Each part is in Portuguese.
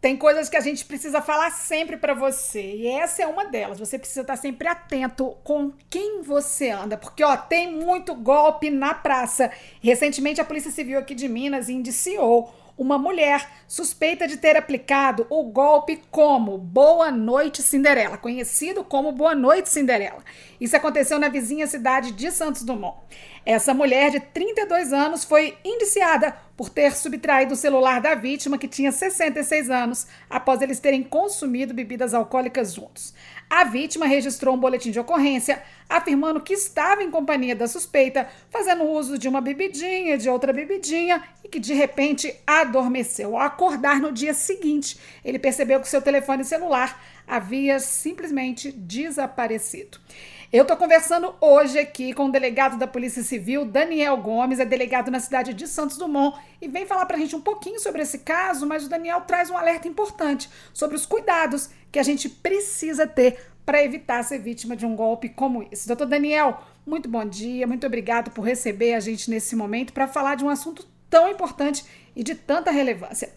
Tem coisas que a gente precisa falar sempre para você, e essa é uma delas. Você precisa estar sempre atento com quem você anda, porque ó, tem muito golpe na praça. Recentemente a Polícia Civil aqui de Minas indiciou uma mulher suspeita de ter aplicado o golpe como Boa Noite Cinderela, conhecido como Boa Noite Cinderela. Isso aconteceu na vizinha cidade de Santos Dumont. Essa mulher de 32 anos foi indiciada por ter subtraído o celular da vítima, que tinha 66 anos, após eles terem consumido bebidas alcoólicas juntos. A vítima registrou um boletim de ocorrência afirmando que estava em companhia da suspeita, fazendo uso de uma bebidinha, de outra bebidinha e que de repente adormeceu. Ao acordar no dia seguinte, ele percebeu que seu telefone celular havia simplesmente desaparecido. Eu estou conversando hoje aqui com o delegado da Polícia Civil, Daniel Gomes, é delegado na cidade de Santos Dumont, e vem falar para a gente um pouquinho sobre esse caso, mas o Daniel traz um alerta importante sobre os cuidados que a gente precisa ter para evitar ser vítima de um golpe como esse. Doutor Daniel, muito bom dia, muito obrigado por receber a gente nesse momento para falar de um assunto tão importante e de tanta relevância.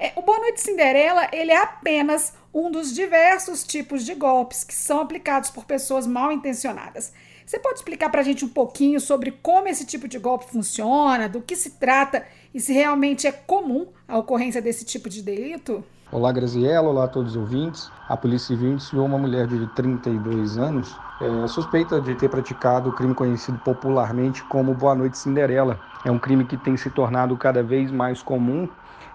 É, o Boa Noite Cinderela ele é apenas um dos diversos tipos de golpes que são aplicados por pessoas mal intencionadas. Você pode explicar para a gente um pouquinho sobre como esse tipo de golpe funciona, do que se trata e se realmente é comum a ocorrência desse tipo de delito? Olá, Graziella. Olá a todos os ouvintes. A Polícia Civil indiciou uma mulher de 32 anos é, suspeita de ter praticado o crime conhecido popularmente como Boa Noite Cinderela. É um crime que tem se tornado cada vez mais comum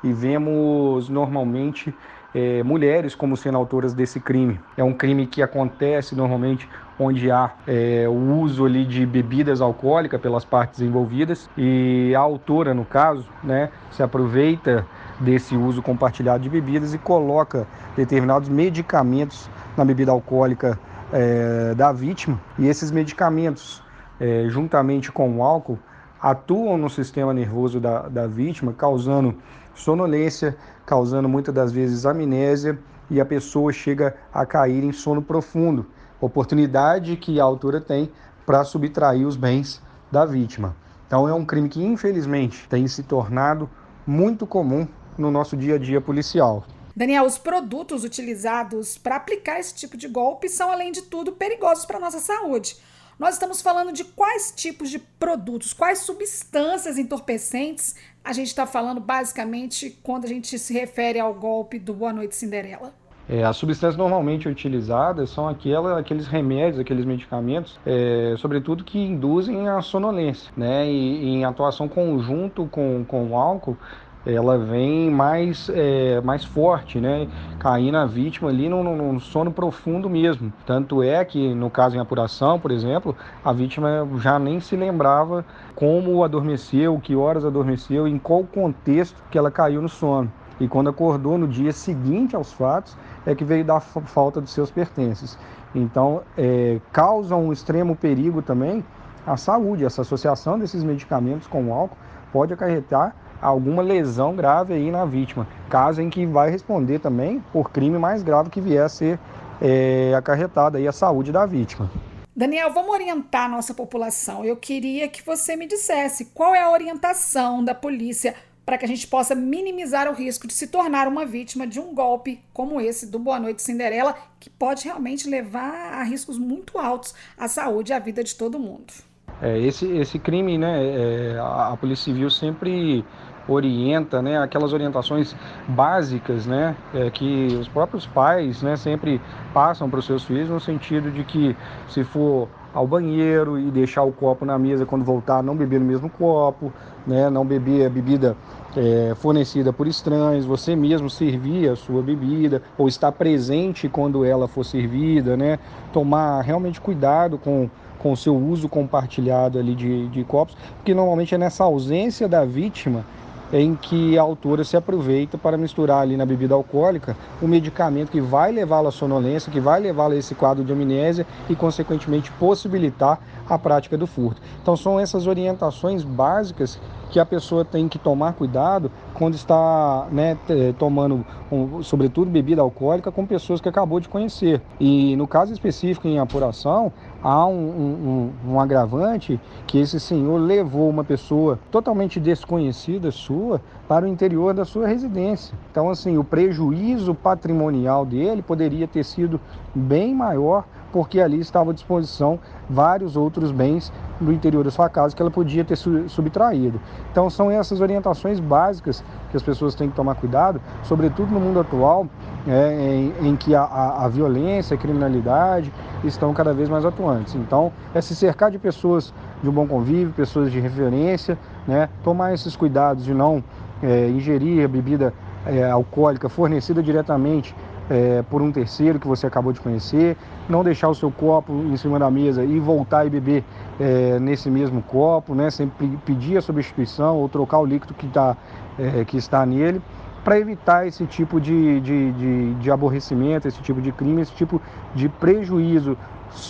e vemos normalmente é, mulheres como sendo autoras desse crime. É um crime que acontece normalmente onde há é, o uso ali de bebidas alcoólicas pelas partes envolvidas e a autora, no caso, né, se aproveita desse uso compartilhado de bebidas e coloca determinados medicamentos na bebida alcoólica é, da vítima e esses medicamentos, é, juntamente com o álcool, atuam no sistema nervoso da, da vítima, causando sonolência, causando muitas das vezes amnésia e a pessoa chega a cair em sono profundo, oportunidade que a autora tem para subtrair os bens da vítima. Então é um crime que infelizmente tem se tornado muito comum no nosso dia a dia policial. Daniel, os produtos utilizados para aplicar esse tipo de golpe são, além de tudo, perigosos para a nossa saúde. Nós estamos falando de quais tipos de produtos, quais substâncias entorpecentes a gente está falando basicamente quando a gente se refere ao golpe do Boa Noite Cinderela. É, as substâncias normalmente utilizadas são aquela, aqueles remédios, aqueles medicamentos, é, sobretudo que induzem a sonolência, né? E, em atuação conjunto com, com o álcool, ela vem mais, é, mais forte, né? Cair na vítima ali num, sono profundo mesmo. Tanto é que, no caso em apuração, por exemplo, a vítima já nem se lembrava como adormeceu, que horas adormeceu, em qual contexto que ela caiu no sono. E quando acordou no dia seguinte aos fatos, é que veio dar falta de seus pertences. Então, é, causa um extremo perigo também à saúde. Essa associação desses medicamentos com o álcool pode acarretar alguma lesão grave aí na vítima, caso em que vai responder também por crime mais grave que vier a ser é, acarretado aí a saúde da vítima. Daniel, vamos orientar a nossa população. Eu queria que você me dissesse qual é a orientação da polícia para que a gente possa minimizar o risco de se tornar uma vítima de um golpe como esse do Boa Noite Cinderela, que pode realmente levar a riscos muito altos à saúde e à vida de todo mundo. É, esse, esse crime, né, é, a, a Polícia Civil sempre orienta, né, aquelas orientações básicas, né, é, que os próprios pais, né, sempre passam para os seus filhos no sentido de que se for ao banheiro e deixar o copo na mesa quando voltar, não beber no mesmo copo, né, não beber a bebida é, fornecida por estranhos, você mesmo servir a sua bebida ou estar presente quando ela for servida, né, tomar realmente cuidado com com o seu uso compartilhado ali de, de copos, porque normalmente é nessa ausência da vítima em que a autora se aproveita para misturar ali na bebida alcoólica o medicamento que vai levá-la à sonolência, que vai levá-la a esse quadro de amnésia e, consequentemente, possibilitar a prática do furto. Então, são essas orientações básicas que a pessoa tem que tomar cuidado quando está né, tomando, um, sobretudo, bebida alcoólica com pessoas que acabou de conhecer. E no caso específico em apuração, há um, um, um, agravante que esse senhor levou uma pessoa totalmente desconhecida sua para o interior da sua residência. Então, assim, o prejuízo patrimonial dele poderia ter sido bem maior porque ali estavam à disposição vários outros bens do interior da sua casa que ela podia ter subtraído. Então são essas orientações básicas que as pessoas têm que tomar cuidado, sobretudo no mundo atual, é, em, em, que a, a, a, violência, a criminalidade estão cada vez mais atuantes. Então é se cercar de pessoas de um bom convívio, pessoas de referência, né? tomar esses cuidados de não é, ingerir a bebida é, alcoólica fornecida diretamente é, por um terceiro que você acabou de conhecer, não deixar o seu copo em cima da mesa e voltar e beber é, nesse mesmo copo, né? sempre pedir a substituição ou trocar o líquido que, tá, é, que está nele, para evitar esse tipo de, de, de, de aborrecimento, esse tipo de crime, esse tipo de prejuízo,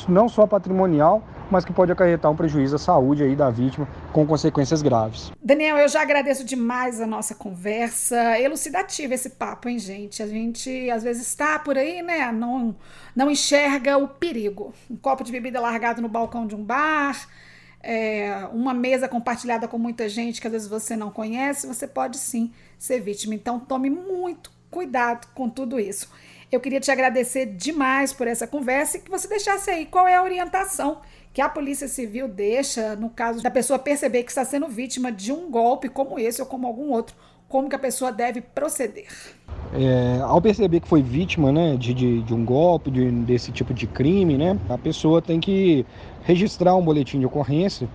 não só patrimonial, mas que pode acarretar um prejuízo à saúde aí da vítima com consequências graves. Daniel, eu já agradeço demais a nossa conversa, elucidativa esse papo, hein, gente? A gente às vezes está por aí, né? Não, não enxerga o perigo. Um copo de bebida largado no balcão de um bar, é, uma mesa compartilhada com muita gente que às vezes você não conhece, você pode sim ser vítima. Então tome muito cuidado com tudo isso. Eu queria te agradecer demais por essa conversa e que você deixasse aí qual é a orientação que a Polícia Civil deixa no caso da pessoa perceber que está sendo vítima de um golpe como esse ou como algum outro, como que a pessoa deve proceder? É, ao perceber que foi vítima né, de, de, de um golpe, de, desse tipo de crime, né, a pessoa tem que registrar um boletim de ocorrência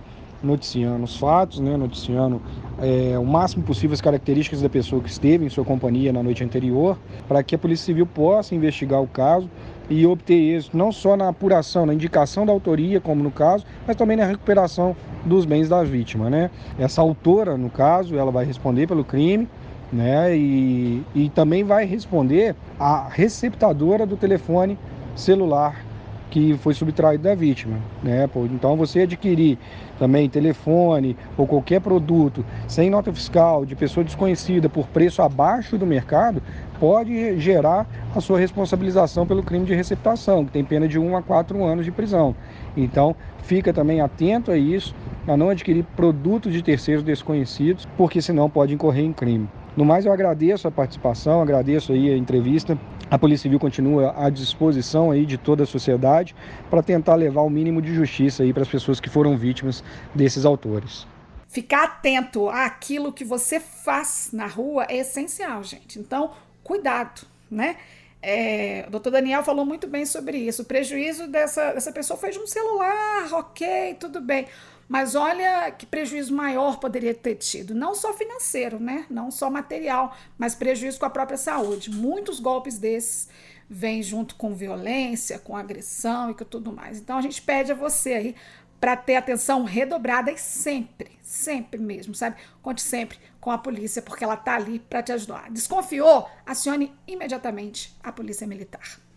noticiando os fatos, né, noticiando é, o máximo possível as características da pessoa que esteve em sua companhia na noite anterior, para que a Polícia Civil possa investigar o caso e obter êxito não só na apuração, na indicação da autoria, como no caso, mas também na recuperação dos bens da vítima. Né? Essa autora, no caso, ela vai responder pelo crime, né? E, e também vai responder a receptadora do telefone celular que foi subtraído da vítima. Né? Então, você adquirir também telefone ou qualquer produto sem nota fiscal de pessoa desconhecida por preço abaixo do mercado pode gerar a sua responsabilização pelo crime de receptação, que tem pena de 1 a 4 anos de prisão. Então, fica também atento a isso, a não adquirir produtos de terceiros desconhecidos, porque senão pode incorrer em crime. No mais, eu agradeço a participação, agradeço aí a entrevista. A Polícia Civil continua à disposição aí de toda a sociedade para tentar levar o mínimo de justiça aí para as pessoas que foram vítimas desses autores. Ficar atento àquilo que você faz na rua é essencial, gente. Então, cuidado, né? É, o doutor Daniel falou muito bem sobre isso. O prejuízo dessa, dessa pessoa foi de um celular, ok, tudo bem. Mas olha que prejuízo maior poderia ter tido, não só financeiro, né? Não só material, mas prejuízo com a própria saúde. Muitos golpes desses vêm junto com violência, com agressão e com tudo mais. Então a gente pede a você aí para ter atenção redobrada e sempre, sempre mesmo, sabe? Conte sempre com a polícia, porque ela tá ali para te ajudar. Desconfiou? Acione imediatamente a polícia militar.